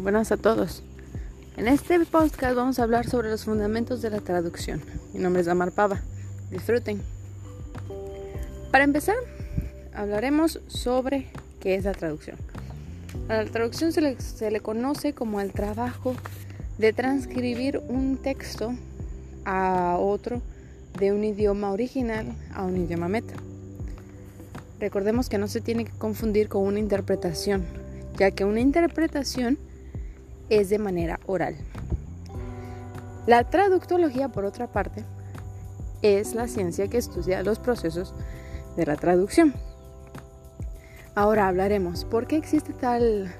buenas a todos. En este podcast vamos a hablar sobre los fundamentos de la traducción. Mi nombre es Amar Pava. Disfruten. Para empezar, hablaremos sobre qué es la traducción. La traducción se le conoce como el trabajo de transcribir un texto a otro de un idioma original a un idioma meta. Recordemos que no se tiene que confundir con una interpretación, ya que una interpretación es de manera oral. La traductología, por otra parte, es la ciencia que estudia los procesos de la traducción. Ahora hablaremos por qué existe tal,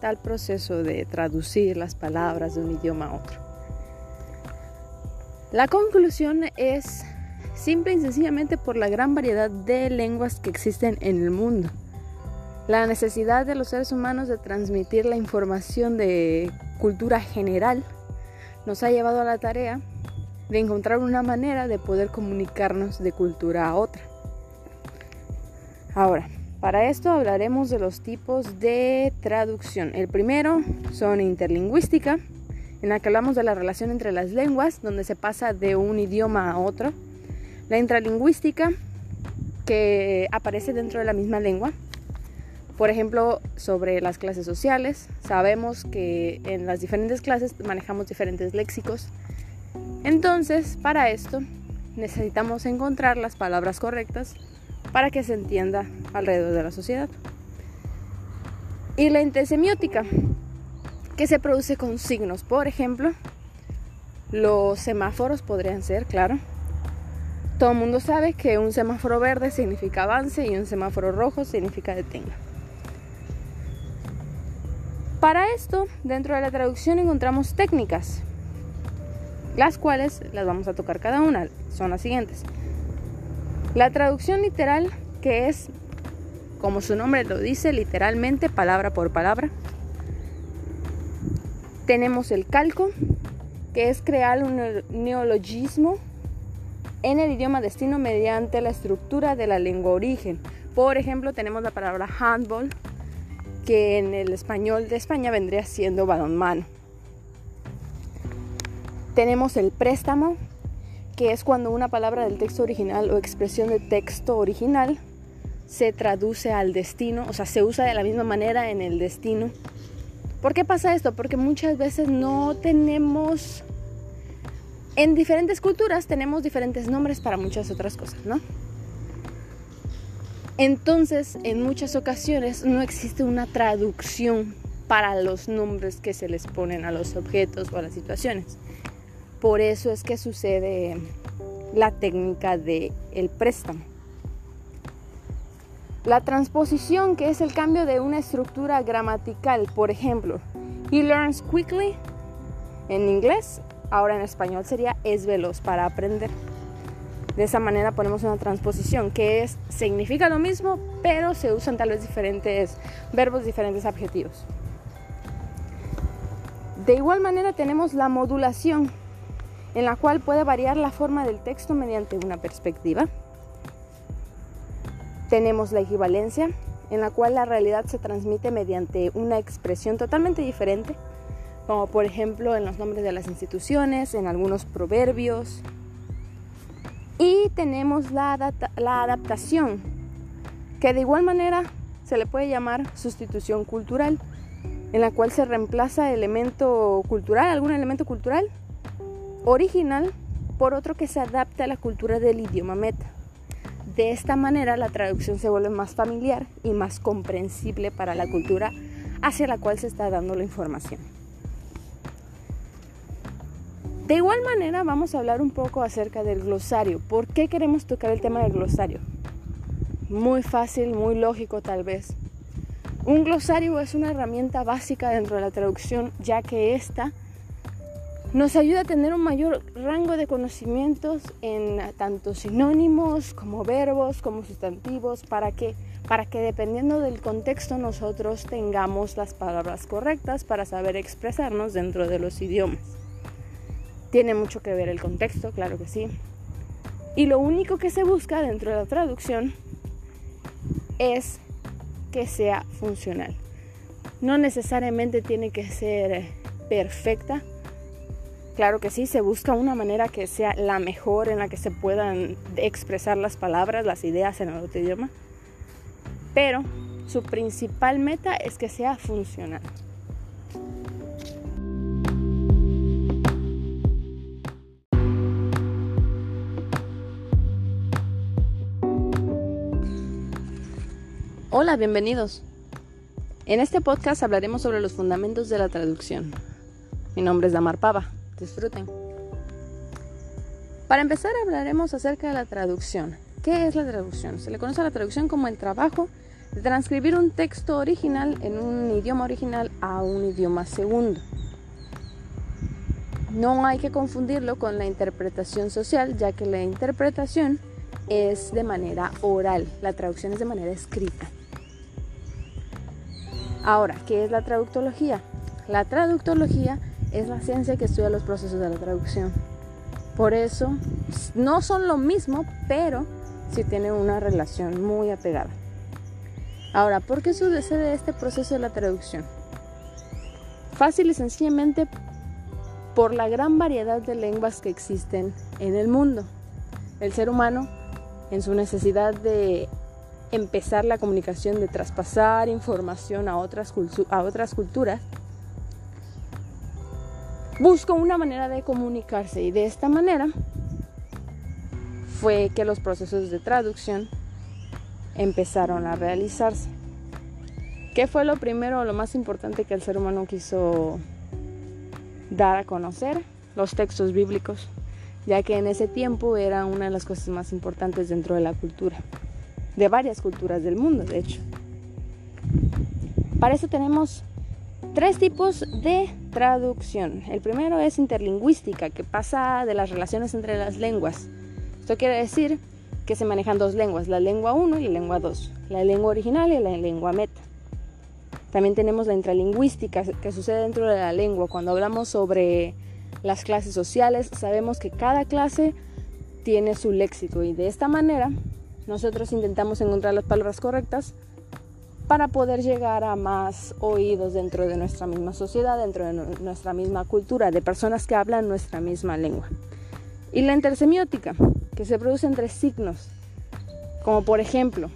tal proceso de traducir las palabras de un idioma a otro. La conclusión es simple y sencillamente por la gran variedad de lenguas que existen en el mundo. La necesidad de los seres humanos de transmitir la información de cultura general nos ha llevado a la tarea de encontrar una manera de poder comunicarnos de cultura a otra. Ahora, para esto hablaremos de los tipos de traducción. El primero son interlingüística, en la que hablamos de la relación entre las lenguas, donde se pasa de un idioma a otro. La intralingüística, que aparece dentro de la misma lengua, por ejemplo, sobre las clases sociales, sabemos que en las diferentes clases manejamos diferentes léxicos. Entonces, para esto necesitamos encontrar las palabras correctas para que se entienda alrededor de la sociedad. Y la intesemiótica, que se produce con signos. Por ejemplo, los semáforos podrían ser, claro. Todo el mundo sabe que un semáforo verde significa avance y un semáforo rojo significa detenga. Para esto, dentro de la traducción encontramos técnicas, las cuales las vamos a tocar cada una. Son las siguientes. La traducción literal, que es, como su nombre lo dice, literalmente, palabra por palabra. Tenemos el calco, que es crear un neologismo en el idioma destino mediante la estructura de la lengua origen. Por ejemplo, tenemos la palabra handball, que en el español de España vendría siendo balonmano. Tenemos el préstamo, que es cuando una palabra del texto original o expresión de texto original se traduce al destino, o sea, se usa de la misma manera en el destino. ¿Por qué pasa esto? Porque muchas veces no tenemos, en diferentes culturas tenemos diferentes nombres para muchas otras cosas, ¿no? Entonces, en muchas ocasiones no existe una traducción para los nombres que se les ponen a los objetos o a las situaciones. Por eso es que sucede la técnica del el préstamo. La transposición, que es el cambio de una estructura gramatical, por ejemplo, he learns quickly en inglés, ahora en español sería es veloz para aprender. De esa manera ponemos una transposición que significa lo mismo, pero se usan tal vez diferentes verbos, diferentes adjetivos. De igual manera tenemos la modulación, en la cual puede variar la forma del texto mediante una perspectiva. Tenemos la equivalencia, en la cual la realidad se transmite mediante una expresión totalmente diferente, como por ejemplo en los nombres de las instituciones, en algunos proverbios, y tenemos la, adaptación, que de igual manera se le puede llamar sustitución cultural, en la cual se reemplaza elemento cultural, algún elemento cultural original, por otro que se adapte a la cultura del idioma meta. De esta manera la traducción se vuelve más familiar y más comprensible para la cultura hacia la cual se está dando la información. De igual manera vamos a hablar un poco acerca del glosario. ¿Por qué queremos tocar el tema del glosario? Muy fácil, muy lógico tal vez. Un glosario es una herramienta básica dentro de la traducción ya que ésta nos ayuda a tener un mayor rango de conocimientos en tanto sinónimos como verbos, como sustantivos, para que, para que dependiendo del contexto nosotros tengamos las palabras correctas para saber expresarnos dentro de los idiomas. Tiene mucho que ver el contexto, claro que sí. Y lo único que se busca dentro de la traducción es que sea funcional. no necesariamente tiene que ser perfecta. Claro que sí, se busca una manera que sea la mejor en la que se puedan expresar las palabras, las ideas en el otro idioma. Pero su principal meta es que sea funcional. Hola, bienvenidos. En este podcast hablaremos sobre los fundamentos de la traducción. Mi nombre es Damar Pava. Disfruten. Para empezar hablaremos acerca de la traducción. ¿Qué es la traducción? Se le conoce a la traducción como el trabajo de transcribir un texto original en un idioma original a un idioma segundo. No hay que confundirlo con la interpretación social, ya que la interpretación es de manera oral, la traducción es de manera escrita. Ahora, ¿qué es la traductología? La traductología es la ciencia que estudia los procesos de la traducción. Por eso, no son lo mismo, pero sí tienen una relación muy apegada. Ahora, ¿por qué sucede este proceso de la traducción? Fácil y sencillamente por la gran variedad de lenguas que existen en el mundo. El ser humano, en su necesidad de empezar la comunicación, de traspasar información a otras, a otras culturas, buscó una manera de comunicarse y de esta manera fue que los procesos de traducción empezaron a realizarse. ¿Qué fue lo primero o lo más importante que el ser humano quiso dar a conocer? Los textos bíblicos, ya que en ese tiempo era una de las cosas más importantes dentro de la cultura de varias culturas del mundo, de hecho. Para eso tenemos tres tipos de traducción. El primero es interlingüística, que pasa de las relaciones entre las lenguas. Esto quiere decir que se manejan dos lenguas, la lengua 1 y la lengua 2, la lengua original y la lengua meta. También tenemos la intralingüística que sucede dentro de la lengua. Cuando hablamos sobre las clases sociales, sabemos que cada clase tiene su léxico y de esta manera nosotros intentamos encontrar las palabras correctas para poder llegar a más oídos dentro de nuestra misma sociedad, dentro de nuestra misma cultura, de personas que hablan nuestra misma lengua. Y la intersemiótica, que se produce entre signos, como por ejemplo,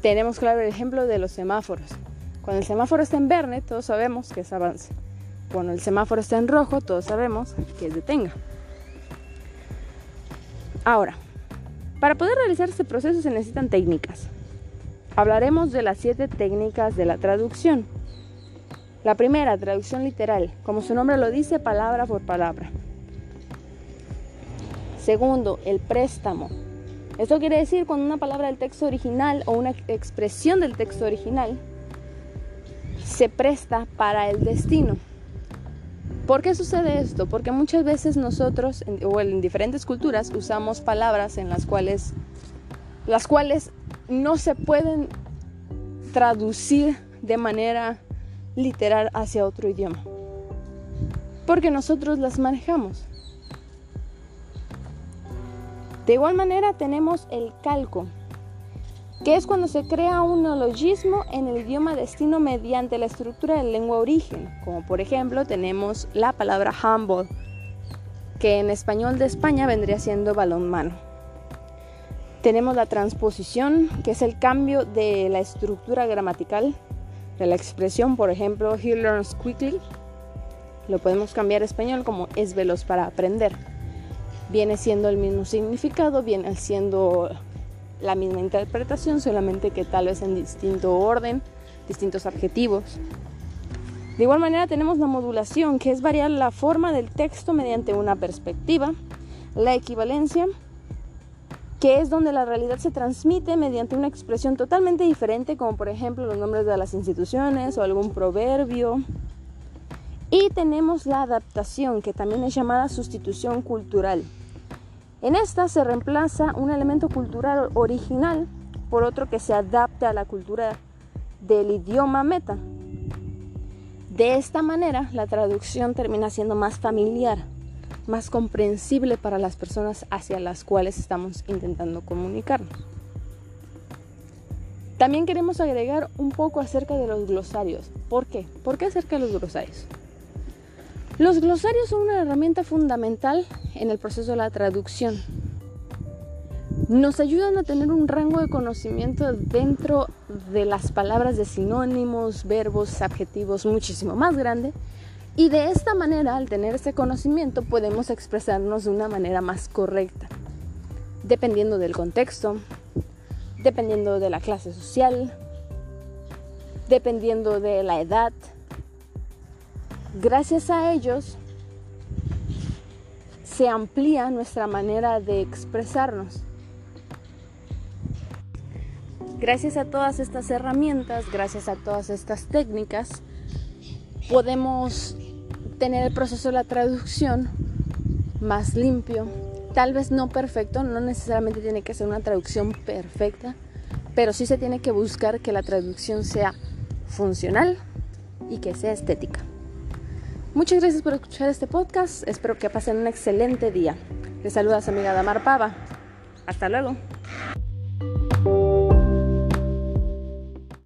tenemos claro el ejemplo de los semáforos. Cuando el semáforo está en verde, todos sabemos que es avance. Cuando el semáforo está en rojo, todos sabemos que es detenga. Ahora, para poder realizar este proceso se necesitan técnicas. Hablaremos de las siete técnicas de la traducción. La primera, traducción literal, como su nombre lo dice, palabra por palabra. Segundo, el préstamo. Esto quiere decir cuando una palabra del texto original o una expresión del texto original se presta para el destino. ¿Por qué sucede esto? Porque muchas veces nosotros, o en diferentes culturas, usamos palabras en las cuales, las cuales no se pueden traducir de manera literal hacia otro idioma. Porque nosotros las manejamos. De igual manera tenemos el calco que es cuando se crea un neologismo en el idioma destino mediante la estructura de lengua origen, como por ejemplo tenemos la palabra humble, que en español de España vendría siendo balón mano. Tenemos la transposición, que es el cambio de la estructura gramatical de la expresión, por ejemplo, he learns quickly. Lo podemos cambiar a español como es veloz para aprender. Viene siendo el mismo significado, viene siendo la misma interpretación, solamente que tal vez en distinto orden, distintos adjetivos. De igual manera tenemos la modulación, que es variar la forma del texto mediante una perspectiva. La equivalencia, que es donde la realidad se transmite mediante una expresión totalmente diferente, como por ejemplo los nombres de las instituciones o algún proverbio. Y tenemos la adaptación, que también es llamada sustitución cultural. En esta se reemplaza un elemento cultural original por otro que se adapte a la cultura del idioma meta. De esta manera, la traducción termina siendo más familiar, más comprensible para las personas hacia las cuales estamos intentando comunicarnos. También queremos agregar un poco acerca de los glosarios. ¿Por qué? ¿Por qué acerca de los glosarios? Los glosarios son una herramienta fundamental en el proceso de la traducción. Nos ayudan a tener un rango de conocimiento dentro de las palabras de sinónimos, verbos, adjetivos muchísimo más grande. Y de esta manera, al tener ese conocimiento, podemos expresarnos de una manera más correcta, dependiendo del contexto, dependiendo de la clase social, dependiendo de la edad, Gracias a ellos se amplía nuestra manera de expresarnos. Gracias a todas estas herramientas, gracias a todas estas técnicas, podemos tener el proceso de la traducción más limpio, tal vez no perfecto, no necesariamente tiene que ser una traducción perfecta, pero sí se tiene que buscar que la traducción sea funcional y que sea estética. Muchas gracias por escuchar este podcast. Espero que pasen un excelente día. Les saluda su amiga Damar Pava. Hasta luego.